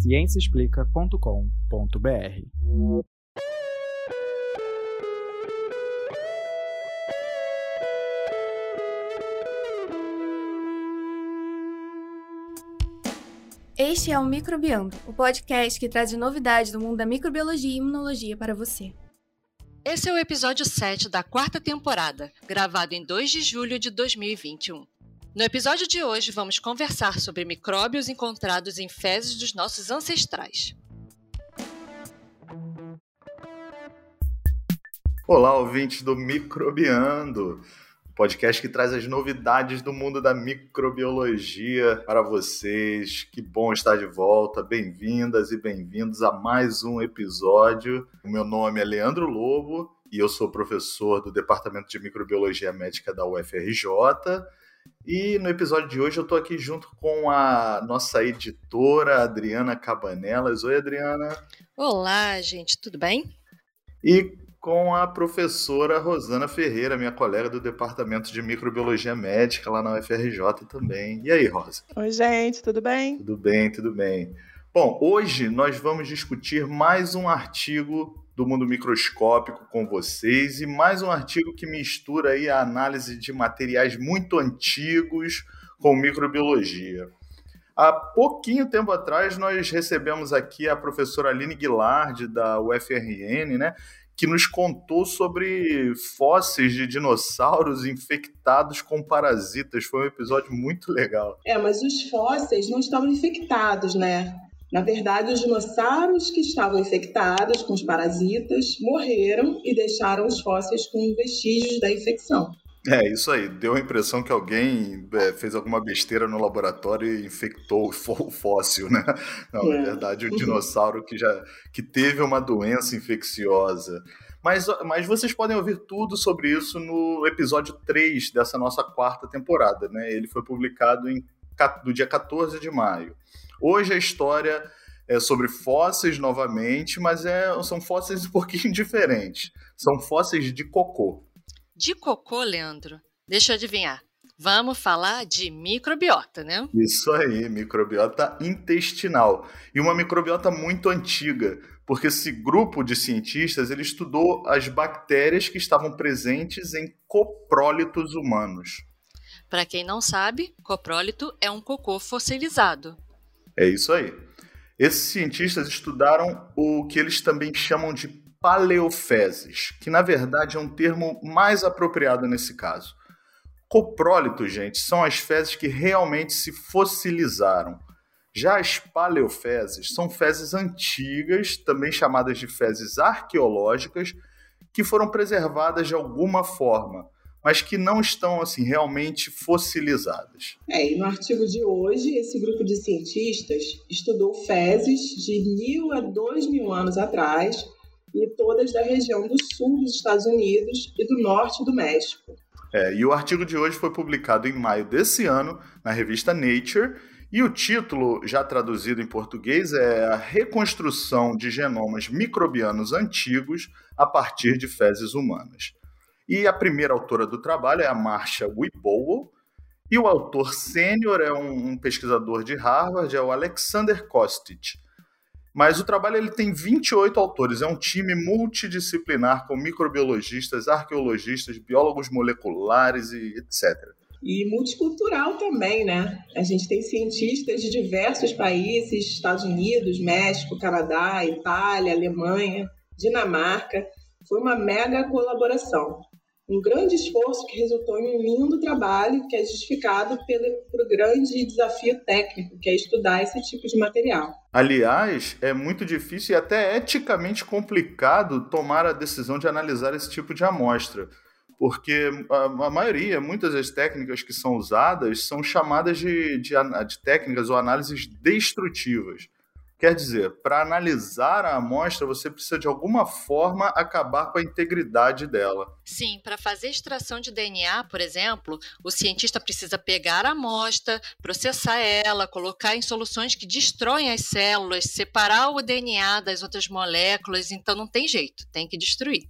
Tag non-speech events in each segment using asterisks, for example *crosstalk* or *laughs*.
ciênciaexplica.com.br. Este é o Microbiando, o podcast que traz novidades do mundo da microbiologia e imunologia para você. Esse é o episódio 7 da quarta temporada, gravado em 2 de julho de 2021. No episódio de hoje, vamos conversar sobre micróbios encontrados em fezes dos nossos ancestrais. Olá, ouvintes do Microbiando podcast que traz as novidades do mundo da microbiologia para vocês. Que bom estar de volta. Bem-vindas e bem-vindos a mais um episódio. O meu nome é Leandro Lobo e eu sou professor do Departamento de Microbiologia Médica da UFRJ. E no episódio de hoje eu estou aqui junto com a nossa editora Adriana Cabanelas. Oi, Adriana. Olá, gente, tudo bem? E com a professora Rosana Ferreira, minha colega do Departamento de Microbiologia Médica lá na UFRJ também. E aí, Rosa? Oi, gente, tudo bem? Tudo bem, tudo bem. Bom, hoje nós vamos discutir mais um artigo do mundo microscópico com vocês e mais um artigo que mistura aí a análise de materiais muito antigos com microbiologia. Há pouquinho tempo atrás, nós recebemos aqui a professora Aline Guilard, da UFRN, né, que nos contou sobre fósseis de dinossauros infectados com parasitas. Foi um episódio muito legal. É, mas os fósseis não estavam infectados, né? Na verdade, os dinossauros que estavam infectados com os parasitas morreram e deixaram os fósseis com vestígios da infecção. É, isso aí. Deu a impressão que alguém é, fez alguma besteira no laboratório e infectou o fóssil, né? Não, é. na verdade, o dinossauro que já que teve uma doença infecciosa. Mas, mas vocês podem ouvir tudo sobre isso no episódio 3 dessa nossa quarta temporada, né? Ele foi publicado em, do dia 14 de maio. Hoje a história é sobre fósseis novamente, mas é, são fósseis um pouquinho *laughs* diferentes. São fósseis de cocô. De cocô, Leandro? Deixa eu adivinhar. Vamos falar de microbiota, né? Isso aí, microbiota intestinal. E uma microbiota muito antiga, porque esse grupo de cientistas ele estudou as bactérias que estavam presentes em coprólitos humanos. Para quem não sabe, coprólito é um cocô fossilizado. É isso aí. Esses cientistas estudaram o que eles também chamam de paleofezes, que na verdade é um termo mais apropriado nesse caso. Coprólitos, gente, são as fezes que realmente se fossilizaram. Já as paleofezes são fezes antigas, também chamadas de fezes arqueológicas, que foram preservadas de alguma forma, mas que não estão assim realmente fossilizadas. É, e no artigo de hoje, esse grupo de cientistas estudou fezes de mil a dois mil anos atrás e todas da região do sul dos Estados Unidos e do norte do México. É, e o artigo de hoje foi publicado em maio desse ano na revista Nature, e o título, já traduzido em português, é A Reconstrução de Genomas Microbianos Antigos a partir de fezes humanas. E a primeira autora do trabalho é a Marcia Whipple, e o autor sênior é um, pesquisador de Harvard, é o Alexander Kostic. Mas o trabalho ele tem 28 autores, é um time multidisciplinar com microbiologistas, arqueologistas, biólogos moleculares e etc. E multicultural também, né? A gente tem cientistas de diversos países, Estados Unidos, México, Canadá, Itália, Alemanha, Dinamarca. Foi uma mega colaboração um grande esforço que resultou em um lindo trabalho que é justificado pelo, pelo grande desafio técnico, que é estudar esse tipo de material. Aliás, é muito difícil e até eticamente complicado tomar a decisão de analisar esse tipo de amostra, porque a, a maioria, muitas das técnicas que são usadas são chamadas de, de, de técnicas ou análises destrutivas. Quer dizer, para analisar a amostra, você precisa de alguma forma acabar com a integridade dela. Sim, para fazer extração de DNA, por exemplo, o cientista precisa pegar a amostra, processar ela, colocar em soluções que destroem as células, separar o DNA das outras moléculas, então não tem jeito, tem que destruir.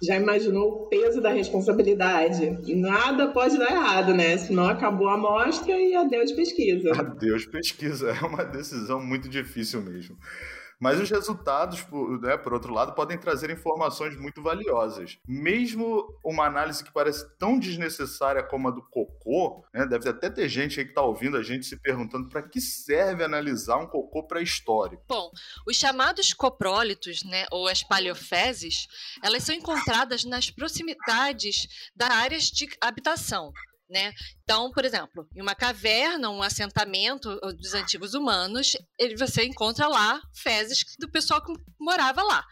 Já imaginou o peso da responsabilidade? Nada pode dar errado, né? Senão acabou a amostra e adeus pesquisa. Adeus pesquisa, é uma decisão muito difícil mesmo. Mesmo. Mas os resultados, por, né, por outro lado, podem trazer informações muito valiosas. Mesmo uma análise que parece tão desnecessária como a do cocô, né, deve até ter gente aí que está ouvindo a gente se perguntando para que serve analisar um cocô pré-histórico. Bom, os chamados coprólitos, né, ou as paleofezes, elas são encontradas nas proximidades das áreas de habitação, né? Então, por exemplo, em uma caverna, um assentamento dos antigos humanos, ele, você encontra lá fezes do pessoal que morava lá.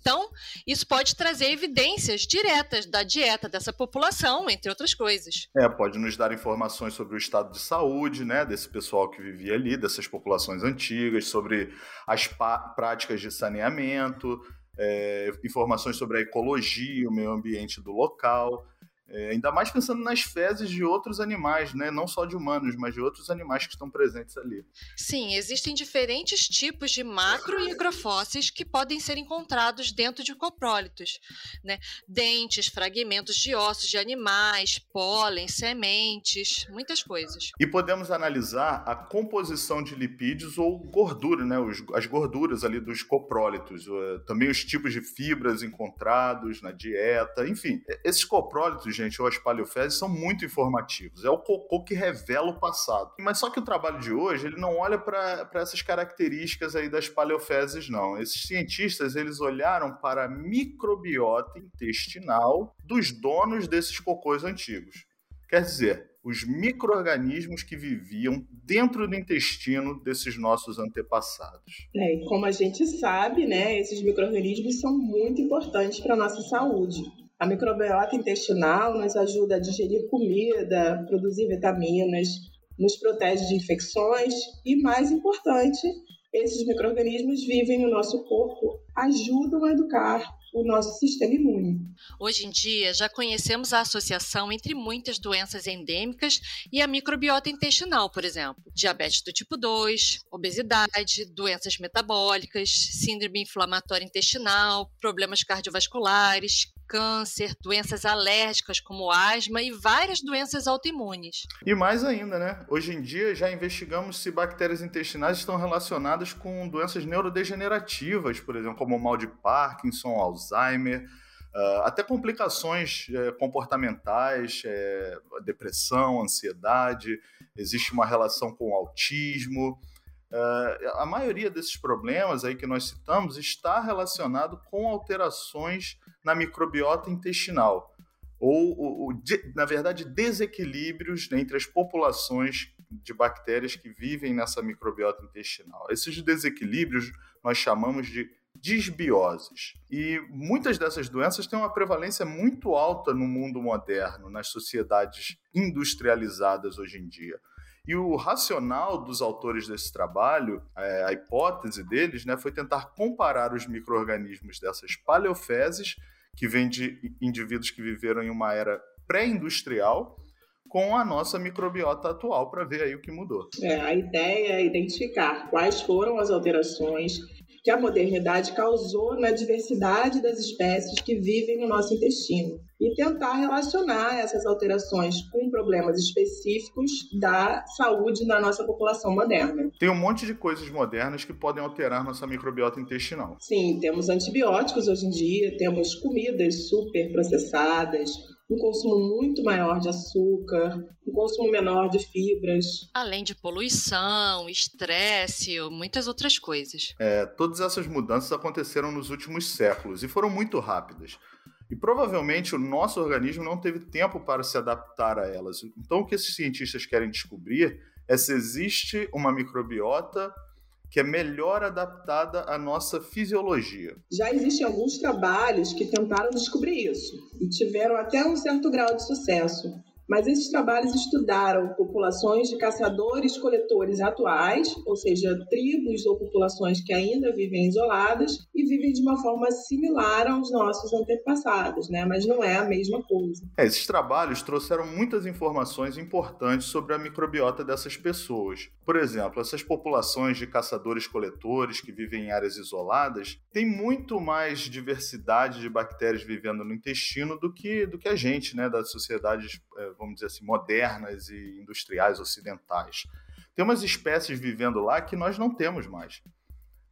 Então, isso pode trazer evidências diretas da dieta dessa população, entre outras coisas. É, pode nos dar informações sobre o estado de saúde, né, desse pessoal que vivia ali, dessas populações antigas, sobre as práticas de saneamento, é, informações sobre a ecologia, o meio ambiente do local. É, ainda mais pensando nas fezes de outros animais, né? não só de humanos, mas de outros animais que estão presentes ali. Sim, existem diferentes tipos de macro e microfósseis que podem ser encontrados dentro de coprólitos. Né? Dentes, fragmentos de ossos de animais, pólen, sementes, muitas coisas. E podemos analisar a composição de lipídios ou gordura, né? Os, as gorduras ali dos coprólitos, também os tipos de fibras encontrados na dieta, enfim. Esses coprólitos, gente, ou as paleofezes, são muito informativos. É o cocô que revela o passado. Mas só que o trabalho de hoje, ele não olha para essas características aí das paleofezes, não. Esses cientistas, eles olharam para a microbiota intestinal dos donos desses cocôs antigos. Quer dizer, os micro-organismos que viviam dentro do intestino desses nossos antepassados. É, e como a gente sabe, né, esses micro-organismos são muito importantes para a nossa saúde. A microbiota intestinal nos ajuda a digerir comida, produzir vitaminas, nos protege de infecções e, mais importante, esses micro-organismos vivem no nosso corpo, ajudam a educar o nosso sistema imune. Hoje em dia, já conhecemos a associação entre muitas doenças endêmicas e a microbiota intestinal, por exemplo. Diabetes do tipo 2, obesidade, doenças metabólicas, síndrome inflamatória intestinal, problemas cardiovasculares, câncer, doenças alérgicas como asma e várias doenças autoimunes. E mais ainda, né? Hoje em dia já investigamos se bactérias intestinais estão relacionadas com doenças neurodegenerativas, por exemplo, como o mal de Parkinson, Alzheimer. Uh, até complicações uh, comportamentais, uh, depressão, ansiedade, existe uma relação com o autismo. a maioria desses problemas aí que nós citamos está relacionado com alterações na microbiota intestinal, ou, ou, ou de, na verdade, desequilíbrios entre as populações de bactérias que vivem nessa microbiota intestinal. Esses desequilíbrios nós chamamos de disbioses. E muitas dessas doenças têm uma prevalência muito alta no mundo moderno, nas sociedades industrializadas hoje em dia. E o racional dos autores desse trabalho, é, a hipótese deles, né, foi tentar comparar os micro-organismos dessas paleofezes, que vêm de indivíduos que viveram em uma era pré-industrial, com a nossa microbiota atual para ver aí o que mudou. É, a ideia é identificar quais foram as alterações que a modernidade causou na diversidade das espécies que vivem no nosso intestino e tentar relacionar essas alterações com problemas específicos da saúde da nossa população moderna. Tem um monte de coisas modernas que podem alterar nossa microbiota intestinal. Sim, temos antibióticos hoje em dia, temos comidas super processadas, um consumo muito maior de açúcar, um consumo menor de fibras. Além de poluição, estresse, muitas outras coisas. É, todas essas mudanças aconteceram nos últimos séculos e foram muito rápidas. E provavelmente o nosso organismo não teve tempo para se adaptar a elas. Então, o que esses cientistas querem descobrir é se existe uma microbiota que é melhor adaptada à nossa fisiologia. Já existem alguns trabalhos que tentaram descobrir isso e tiveram até um certo grau de sucesso. Mas esses trabalhos estudaram populações de caçadores-coletores atuais, ou seja, tribos ou populações que ainda vivem isoladas e vivem de uma forma similar aos nossos antepassados, né? mas não é a mesma coisa. É, esses trabalhos trouxeram muitas informações importantes sobre a microbiota dessas pessoas. Por exemplo, essas populações de caçadores-coletores que vivem em áreas isoladas têm muito mais diversidade de bactérias vivendo no intestino do que, do que a gente, né, das sociedades é, vamos dizer assim, modernas e industriais ocidentais. Tem umas espécies vivendo lá que nós não temos mais.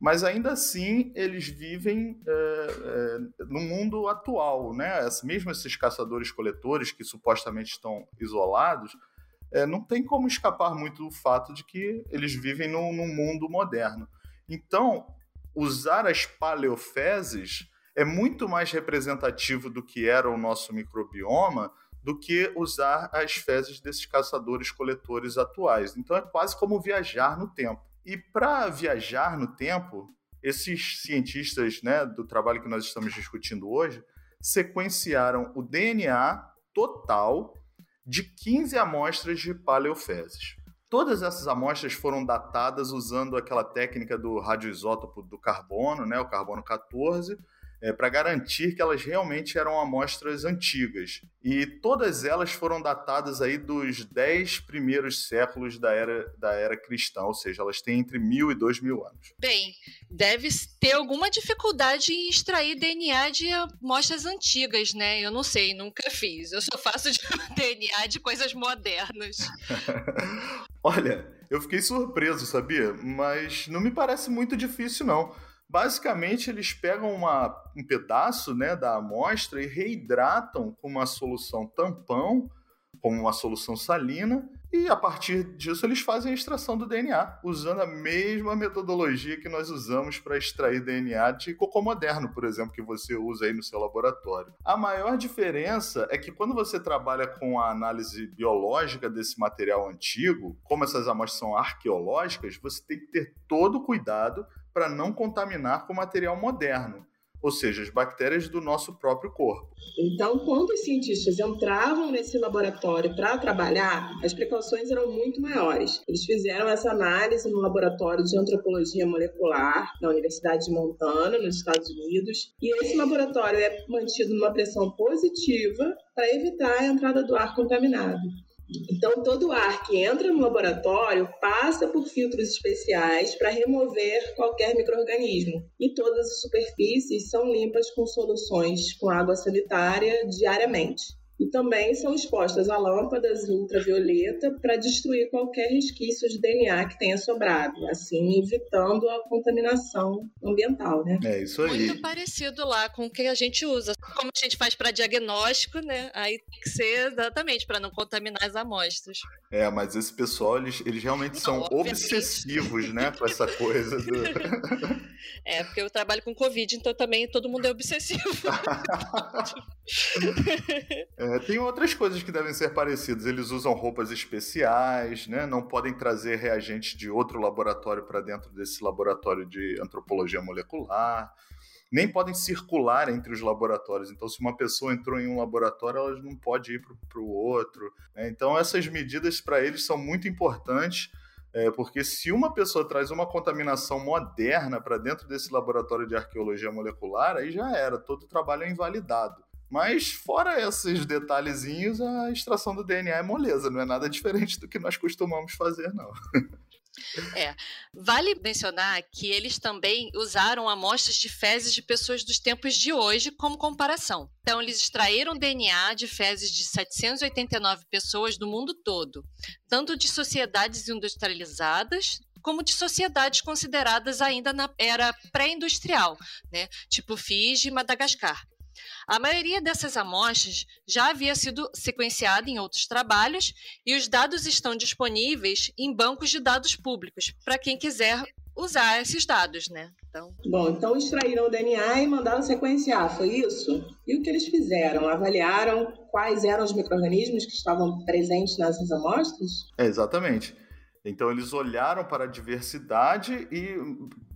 mas ainda assim eles vivem é, é, no mundo atual, né? Mesmo esses caçadores-coletores que supostamente estão isolados, é, não tem como escapar muito do fato de que eles vivem num, num mundo moderno. Então, usar as paleofezes é muito mais representativo do que era o nosso microbioma do que usar as fezes desses caçadores-coletores atuais. Então é quase como viajar no tempo. E para viajar no tempo, esses cientistas né, do trabalho que nós estamos discutindo hoje sequenciaram o DNA total de 15 amostras de paleofezes. Todas essas amostras foram datadas usando aquela técnica do radioisótopo do carbono, né, o carbono 14, é, para garantir que elas realmente eram amostras antigas. E todas elas foram datadas aí dos dez primeiros séculos da era, da era cristã, ou seja, elas têm entre mil e dois mil anos. Bem, deve ter alguma dificuldade em extrair DNA de amostras antigas, né? Eu não sei, nunca fiz. Eu só faço de *laughs* DNA de coisas modernas. *laughs* Olha, eu fiquei surpreso, sabia? Mas não me parece muito difícil, não. Basicamente, eles pegam uma, um pedaço né, da amostra e reidratam com uma solução tampão, como uma solução salina, e a partir disso eles fazem a extração do DNA, usando a mesma metodologia que nós usamos para extrair DNA de cocô moderno, por exemplo, que você usa aí no seu laboratório. A maior diferença é que quando você trabalha com a análise biológica desse material antigo, como essas amostras são arqueológicas, você tem que ter todo o cuidado para não contaminar com material moderno, ou seja, as bactérias do nosso próprio corpo. Então, quando os cientistas entravam nesse laboratório para trabalhar, as precauções eram muito maiores. Eles fizeram essa análise no laboratório de antropologia molecular na Universidade de Montana, nos Estados Unidos, e esse laboratório é mantido numa pressão positiva para evitar a entrada do ar contaminado. Então, todo ar que entra no laboratório passa por filtros especiais para remover qualquer microorganismo. E todas as superfícies são limpas com soluções com água sanitária diariamente e também são expostas a lâmpadas ultravioleta para destruir qualquer resquício de DNA que tenha sobrado, assim evitando a contaminação ambiental, né? É isso aí. Muito parecido lá com o que a gente usa. Como a gente faz para diagnóstico, né? Aí tem que ser exatamente para não contaminar as amostras. É, mas esse pessoal, eles, eles realmente não, são obsessivos, né, com essa coisa do... *laughs* É, porque eu trabalho com Covid, então também todo mundo é obsessivo. *laughs* *laughs* é, tem outras coisas que devem ser parecidas. Eles usam roupas especiais, né? Não podem trazer reagentes de outro laboratório para dentro desse laboratório de antropologia molecular. Nem podem circular entre os laboratórios. Então, se uma pessoa entrou em um laboratório, ela não pode ir para o outro. Né? Então, essas medidas para eles são muito importantes é, porque se uma pessoa traz uma contaminação moderna para dentro desse laboratório de arqueologia molecular, aí já era, todo o trabalho é invalidado. Mas fora esses detalhezinhos, a extração do DNA é moleza, não é nada diferente do que nós costumamos fazer, não. É. Vale mencionar que eles também usaram amostras de fezes de pessoas dos tempos de hoje como comparação. Então, eles extraíram DNA de fezes de 789 pessoas do mundo todo, tanto de sociedades industrializadas como de sociedades consideradas ainda na era pré-industrial, né? tipo Fiji e Madagascar. A maioria dessas amostras já havia sido sequenciada em outros trabalhos e os dados estão disponíveis em bancos de dados públicos para quem quiser usar esses dados, né? Então... Bom, então extraíram o DNA e mandaram sequenciar, foi isso? E o que eles fizeram? Avaliaram quais eram os micro-organismos que estavam presentes nessas amostras? É, exatamente. Então eles olharam para a diversidade e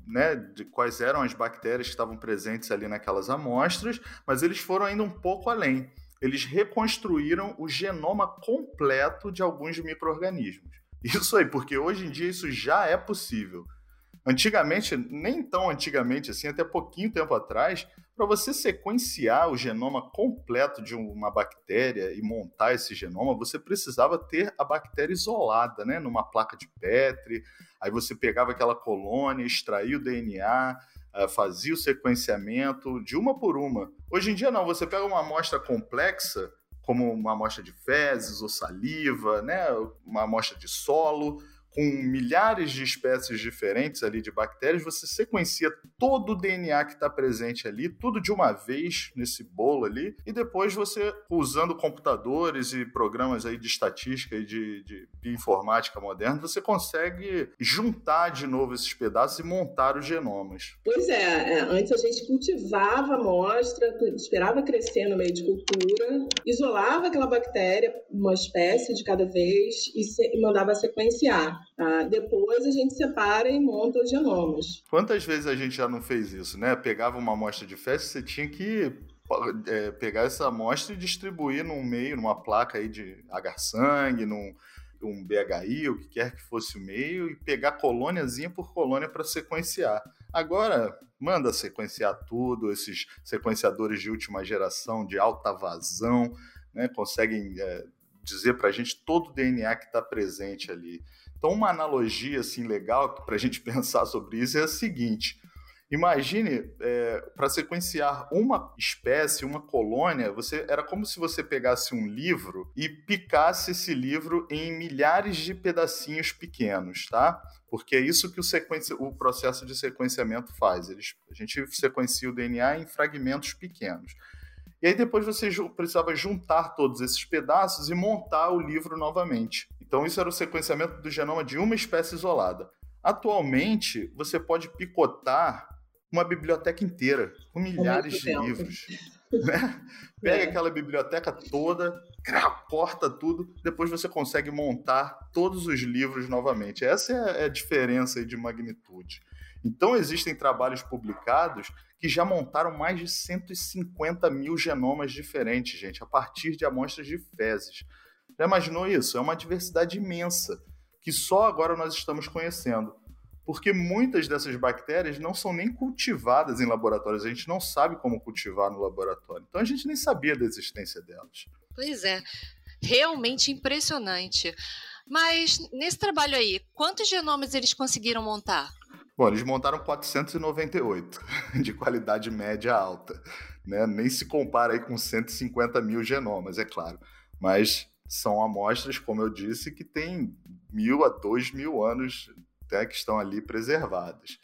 né, de quais eram as bactérias que estavam presentes ali naquelas amostras, mas eles foram ainda um pouco além. Eles reconstruíram o genoma completo de alguns micro-organismos. Isso aí, porque hoje em dia isso já é possível. Antigamente, nem tão antigamente assim, até pouquinho tempo atrás, para você sequenciar o genoma completo de uma bactéria e montar esse genoma, você precisava ter a bactéria isolada, né, numa placa de Petri. Aí você pegava aquela colônia, extraía o DNA, eh, fazia o sequenciamento de uma por uma. Hoje em dia não, você pega uma amostra complexa, como uma amostra de fezes ou saliva, né, uma amostra de solo, com milhares de espécies diferentes ali de bactérias, você sequencia todo o DNA que está presente ali, tudo de uma vez nesse bolo ali, e depois você, usando computadores e programas aí de estatística e de, de bioinformática moderna, você consegue juntar de novo esses pedaços e montar os genomas. Pois é, é antes a gente cultivava a amostra, esperava crescer no meio de cultura, isolava aquela bactéria, uma espécie de cada vez, e, se, e mandava sequenciar. Tá? Depois a gente separa e monta os genomas. Quantas vezes a gente já não fez isso, né? Pegava uma amostra de fezes, você tinha que é, pegar essa amostra e distribuir num meio, numa placa aí de agar-sangue, num um BHI, o que quer que fosse o meio, e pegar colôniazinha por colônia para sequenciar. Agora, manda sequenciar tudo, esses sequenciadores de última geração, de alta vazão, né, conseguem é, dizer para a gente todo o DNA que está presente ali. Então, uma analogia assim legal para a gente *laughs* pensar sobre isso é a seguinte: imagine é, para sequenciar uma espécie, uma colônia, você era como se você pegasse um livro e picasse esse livro em milhares de pedacinhos pequenos, tá? Porque é isso que o, o processo de sequenciamento faz. Eles... A gente sequencia o DNA em fragmentos pequenos. E aí depois você precisava juntar todos esses pedaços e montar o livro novamente. Então isso era o sequenciamento do genoma de uma espécie isolada. Atualmente, você pode picotar uma biblioteca inteira, com milhares de livros. Né? Pega é. aquela biblioteca toda, corta tudo, depois você consegue montar todos os livros novamente. Essa é a diferença de magnitude. Então, existem trabalhos publicados que já montaram mais de 150 mil genomas diferentes, gente, a partir de amostras de fezes. Já imaginou isso? É uma diversidade imensa que só agora nós estamos conhecendo. Porque muitas dessas bactérias não são nem cultivadas em laboratórios, a gente não sabe como cultivar no laboratório. Então a gente nem sabia da existência delas. Pois é, realmente impressionante. Mas nesse trabalho aí, quantos genomas eles conseguiram montar? Bom, eles montaram 498, *laughs* de qualidade média alta. Né? Nem se compara aí com 150 mil genomas, é claro. Mas são amostras, como eu disse, que têm mil a dois mil anos né, que estão ali preservadas.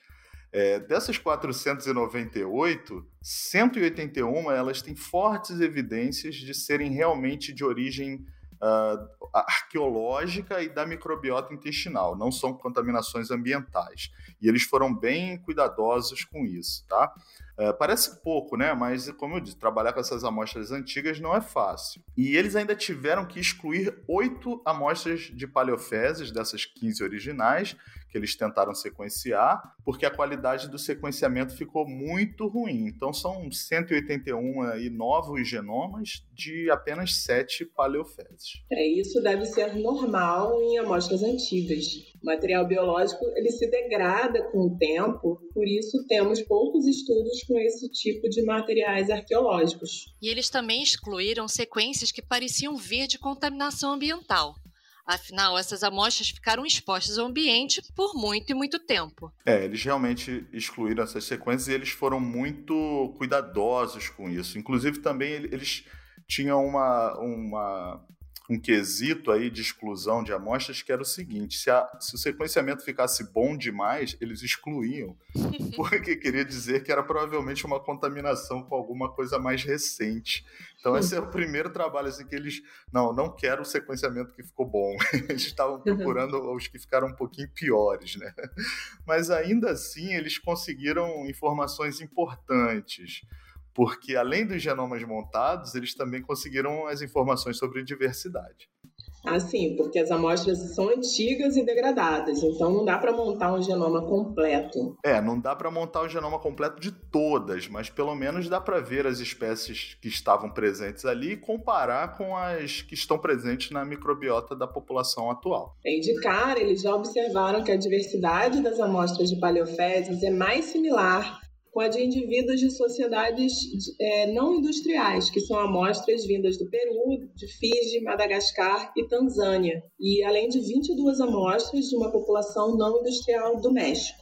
É, dessas 498, 181 elas têm fortes evidências de serem realmente de origem uh, arqueológica e da microbiota intestinal, não são contaminações ambientais. E eles foram bem cuidadosos com isso, tá? Uh, parece pouco, né? Mas, como eu disse, trabalhar com essas amostras antigas não é fácil. E eles ainda tiveram que excluir oito amostras de paleofezes dessas 15 originais que eles tentaram sequenciar, porque a qualidade do sequenciamento ficou muito ruim. Então são 181 aí, novos genomas de apenas 7 paleofezes. É, isso deve ser normal em amostras antigas. O material biológico ele se degrada com o tempo, por isso temos poucos estudos com esse tipo de materiais arqueológicos. E eles também excluíram sequências que pareciam vir de contaminação ambiental. Afinal, essas amostras ficaram expostas ao ambiente por muito e muito tempo. É, eles realmente excluíram essas sequências e eles foram muito cuidadosos com isso. Inclusive, também eles tinham uma, uma um quesito aí de exclusão de amostras que era o seguinte: se, a, se o sequenciamento ficasse bom demais, eles excluíam, *laughs* porque queria dizer que era provavelmente uma contaminação com alguma coisa mais recente. Então, esse é o primeiro trabalho assim, que eles. Não, não quero o sequenciamento que ficou bom. *laughs* Eles estavam uhum. procurando os que ficaram um pouquinho piores, né? Mas ainda assim, eles conseguiram informações importantes porque além dos genomas montados, eles também conseguiram as informações sobre diversidade. Ah, sim, porque as amostras são antigas e degradadas, então não dá para montar um genoma completo. É, não dá para montar o um genoma completo de todas, mas pelo menos dá para ver as espécies que estavam presentes ali e comparar com as que estão presentes na microbiota da população atual. Bem, de cara, eles já observaram que a diversidade das amostras de paleofezes é mais similar com a de indivíduos de sociedades é, não industriais, que são amostras vindas do Peru, de Fiji, Madagascar e Tanzânia, e além de 22 amostras de uma população não industrial do México.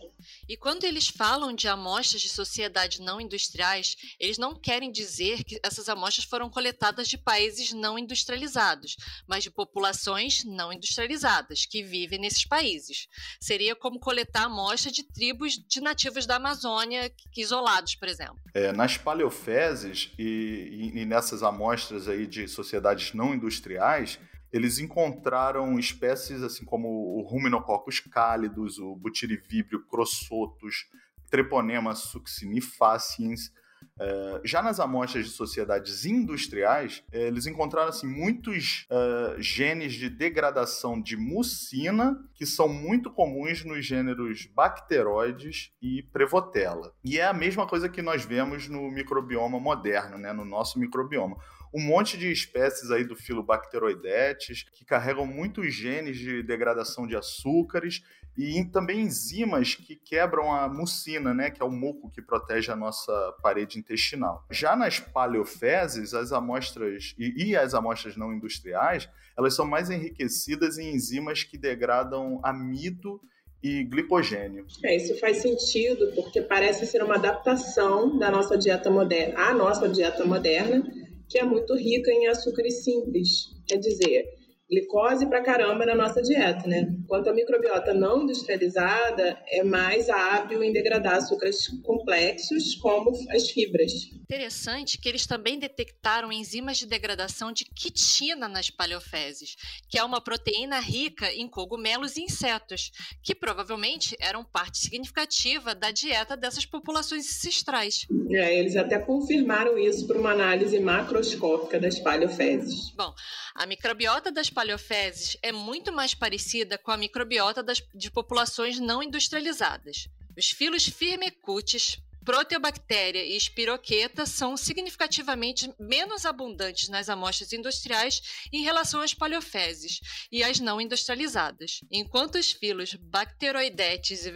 E quando eles falam de amostras de sociedades não industriais, eles não querem dizer que essas amostras foram coletadas de países não industrializados, mas de populações não industrializadas que vivem nesses países. Seria como coletar amostra de tribos de nativos da Amazônia isolados, por exemplo. É, nas paleofezes e, e, e nessas amostras aí de sociedades não industriais, eles encontraram espécies assim como o Ruminococcus cálidos, o Butyrivíbrio crossotus, Treponema succinifaciens. Uh, já nas amostras de sociedades industriais, uh, eles encontraram assim, muitos uh, genes de degradação de mucina que são muito comuns nos gêneros bacteroides e prevotella. E é a mesma coisa que nós vemos no microbioma moderno, né, no nosso microbioma um monte de espécies aí do filo Bacteroidetes que carregam muitos genes de degradação de açúcares e também enzimas que quebram a mucina, né, que é o muco que protege a nossa parede intestinal. Já nas paleofezes, as amostras e, e as amostras não industriais, elas são mais enriquecidas em enzimas que degradam amido e glicogênio. É, isso faz sentido porque parece ser uma adaptação da nossa dieta moderna, à nossa dieta moderna, que é muito rica em açúcares simples. Quer dizer, glicose pra caramba na nossa dieta, né? Enquanto a microbiota não industrializada é mais hábil em degradar açúcares complexos, como as fibras. Interessante que eles também detectaram enzimas de degradação de quitina nas paleofezes, que é uma proteína rica em cogumelos e insetos, que provavelmente eram parte significativa da dieta dessas populações ancestrais. É, eles até confirmaram isso por uma análise macroscópica das paleofezes. Bom, a microbiota das paleofezes é muito mais parecida com a microbiota das, de populações não industrializadas. Os filos Firmicutes, Proteobactéria e espiroqueta são significativamente menos abundantes nas amostras industriais em relação às paleofezes e às não industrializadas, enquanto os filos Bacteroidetes e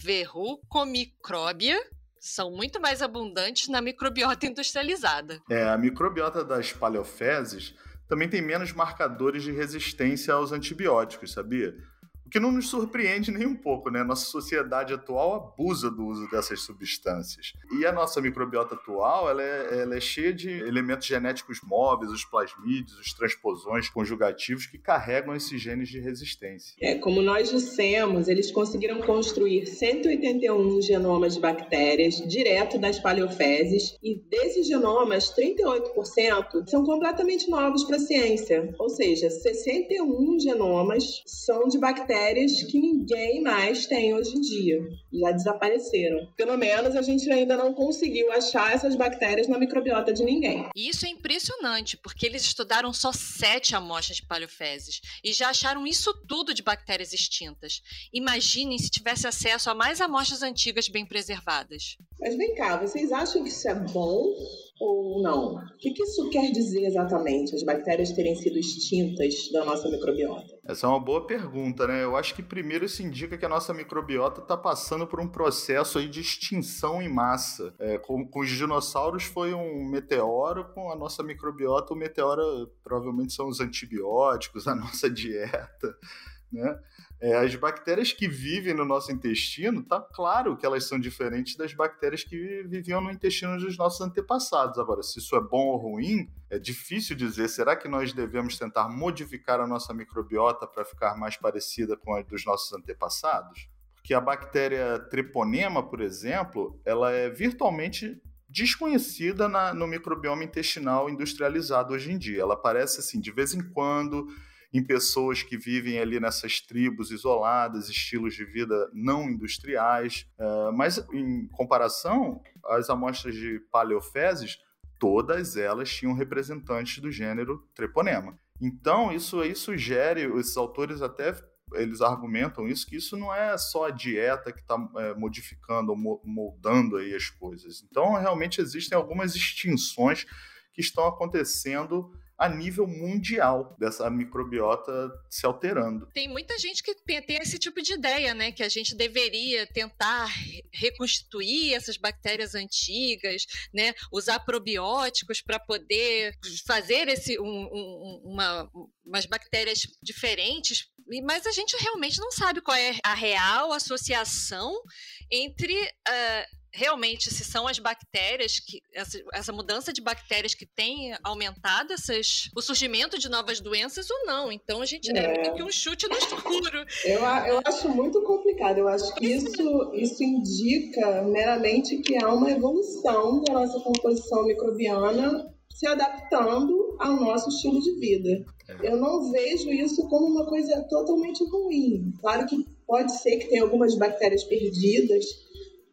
Verrucomicróbia são muito mais abundantes na microbiota *laughs* industrializada. É, a microbiota das paleofezes também tem menos marcadores de resistência aos antibióticos, sabia? Que não nos surpreende nem um pouco, né? Nossa sociedade atual abusa do uso dessas substâncias. E a nossa microbiota atual, ela é, ela é cheia de elementos genéticos móveis, os plasmídeos, os transposões conjugativos que carregam esses genes de resistência. É, como nós dissemos, eles conseguiram construir 181 genomas de bactérias direto das paleofezes e desses genomas, 38% são completamente novos para a ciência. Ou seja, 61 genomas são de bactérias bactérias que ninguém mais tem hoje em dia. Já desapareceram. Pelo menos a gente ainda não conseguiu achar essas bactérias na microbiota de ninguém. E isso é impressionante, porque eles estudaram só sete amostras de paleofezes e já acharam isso tudo de bactérias extintas. Imaginem se tivesse acesso a mais amostras antigas bem preservadas. Mas vem cá, vocês acham que isso é bom ou não? O que isso quer dizer exatamente, as bactérias terem sido extintas da nossa microbiota? Essa é uma boa pergunta, né? Eu acho que primeiro isso indica que a nossa microbiota está passando por um processo aí de extinção em massa. É, com, com, os dinossauros foi um meteoro, com a nossa microbiota o meteoro provavelmente são os antibióticos, a *laughs* nossa dieta, né? É, as bactérias que vivem no nosso intestino, tá claro que elas são diferentes das bactérias que viviam no intestino dos nossos antepassados. Agora, se isso é bom ou ruim, é difícil dizer. Será que nós devemos tentar modificar a nossa microbiota para ficar mais parecida com a dos nossos antepassados? Porque a bactéria treponema, por exemplo, ela é virtualmente desconhecida na, no microbioma intestinal industrializado hoje em dia. Ela aparece assim de vez em quando em pessoas que vivem ali nessas tribos isoladas, estilos de vida não industriais. Uh, mas, em comparação, as amostras de paleofezes, todas elas tinham representantes do gênero treponema. Então, isso aí sugere, esses autores até eles argumentam isso, que isso não é só a dieta que está é, modificando ou moldando aí as coisas. Então, realmente existem algumas extinções que estão acontecendo a nível mundial dessa microbiota se alterando. Tem muita gente que tem esse tipo de ideia, né? Que a gente deveria tentar reconstituir essas bactérias antigas, né? Usar probióticos para poder fazer esse, um, um, uma, umas bactérias diferentes mas a gente realmente não sabe qual é a real associação entre uh, realmente se são as bactérias que essa, essa, mudança de bactérias que tem aumentado essas, o surgimento de novas doenças ou não. Então a gente é, é que um chute no escuro. Eu, eu acho muito complicado. Eu acho que isso, isso indica meramente que há uma evolução da nossa composição microbiana se adaptando ao nosso estilo de vida. É. Eu não vejo isso como uma coisa totalmente ruim. Claro que pode ser que tenha algumas bactérias perdidas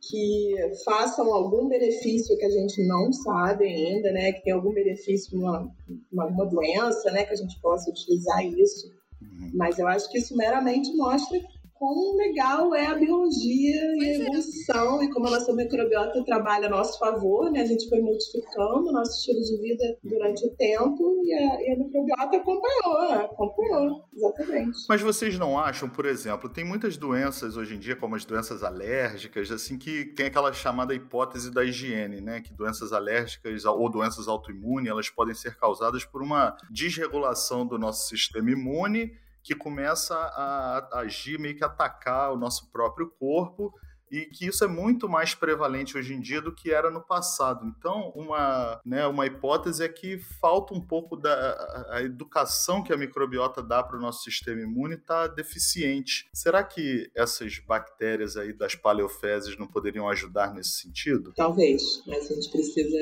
que façam algum benefício que a gente não sabe ainda, né? Que tem algum benefício numa, uma doença, né? Que a gente possa utilizar isso. Uhum. Mas eu acho que isso meramente mostra quão legal é a biologia e a é. evolução e como a nossa microbiota trabalha a nosso favor, né? A gente foi modificando o nosso estilo de vida durante o tempo e a, e a microbiota acompanhou, acompanhou, exatamente. Mas vocês não acham, por exemplo, tem muitas doenças hoje em dia, como as doenças alérgicas, assim, que tem aquela chamada hipótese da higiene, né? Que doenças alérgicas ou doenças autoimunes, elas podem ser causadas por uma desregulação do nosso sistema imune que começa a agir, meio que atacar o nosso próprio corpo e que isso é muito mais prevalente hoje em dia do que era no passado. Então, uma, né, uma hipótese é que falta um pouco da a educação que a microbiota dá para o nosso sistema imune está deficiente. Será que essas bactérias aí das paleofezes não poderiam ajudar nesse sentido? Talvez, mas a gente precisa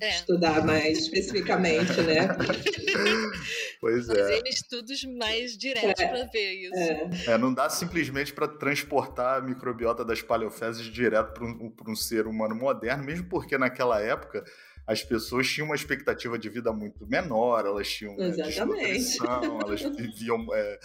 é. estudar mais especificamente, né? *laughs* pois é. Fazer estudos mais diretos é. para ver isso. É. é. não dá simplesmente para transportar a microbiota das paleofezes paleofezes direto para um, um ser humano moderno, mesmo porque naquela época as pessoas tinham uma expectativa de vida muito menor, elas tinham né, elas *laughs* viviam, é,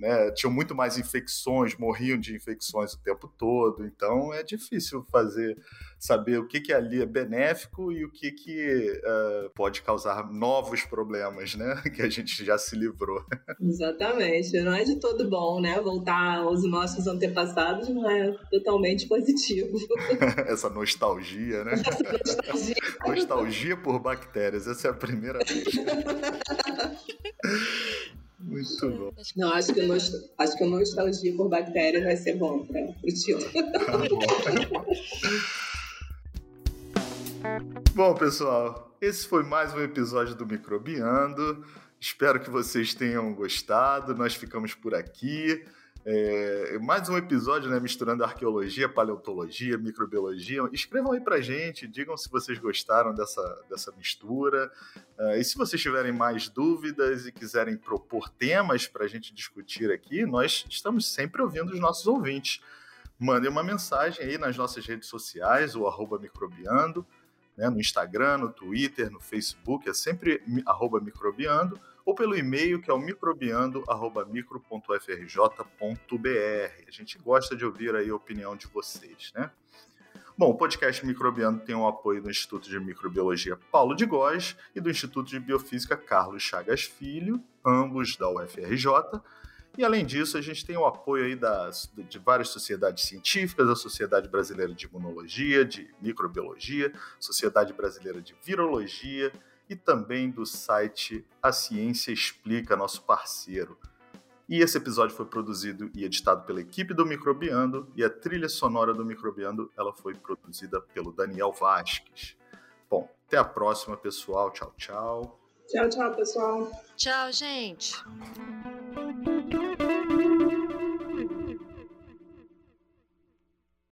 né, tinham muito mais infecções, morriam de infecções o tempo todo, então é difícil fazer saber o que, que ali é benéfico e o que, que uh, pode causar novos problemas, né, *laughs* que a gente já se livrou. Exatamente, não é de todo bom, né, voltar aos nossos antepassados não é totalmente positivo. *laughs* Essa nostalgia, né? Essa nostalgia. nostalgia por bactérias, essa é a primeira vez. *laughs* Muito bom. Não, acho que, nost... acho que a nostalgia por bactérias vai ser bom para o tio. Tá *laughs* bom, pessoal, esse foi mais um episódio do Microbiando. Espero que vocês tenham gostado. Nós ficamos por aqui. É, mais um episódio, né, misturando arqueologia, paleontologia, microbiologia. Escrevam aí pra gente, digam se vocês gostaram dessa, dessa mistura. Uh, e se vocês tiverem mais dúvidas e quiserem propor temas para a gente discutir aqui, nós estamos sempre ouvindo os nossos ouvintes. Mandem uma mensagem aí nas nossas redes sociais, o microbiando, né, no Instagram, no Twitter, no Facebook, é sempre arroba microbiando ou pelo e-mail que é o microbiando@micro.frj.br. A gente gosta de ouvir aí a opinião de vocês, né? Bom, o podcast Microbiando tem o apoio do Instituto de Microbiologia Paulo de Góes e do Instituto de Biofísica Carlos Chagas Filho, ambos da UFRJ. E além disso, a gente tem o apoio aí das, de várias sociedades científicas, a Sociedade Brasileira de Imunologia, de Microbiologia, Sociedade Brasileira de Virologia, e também do site A Ciência Explica, nosso parceiro. E esse episódio foi produzido e editado pela equipe do Microbiando e a trilha sonora do Microbiando ela foi produzida pelo Daniel Vasques. Bom, até a próxima, pessoal. Tchau, tchau. Tchau, tchau, pessoal. Tchau, gente.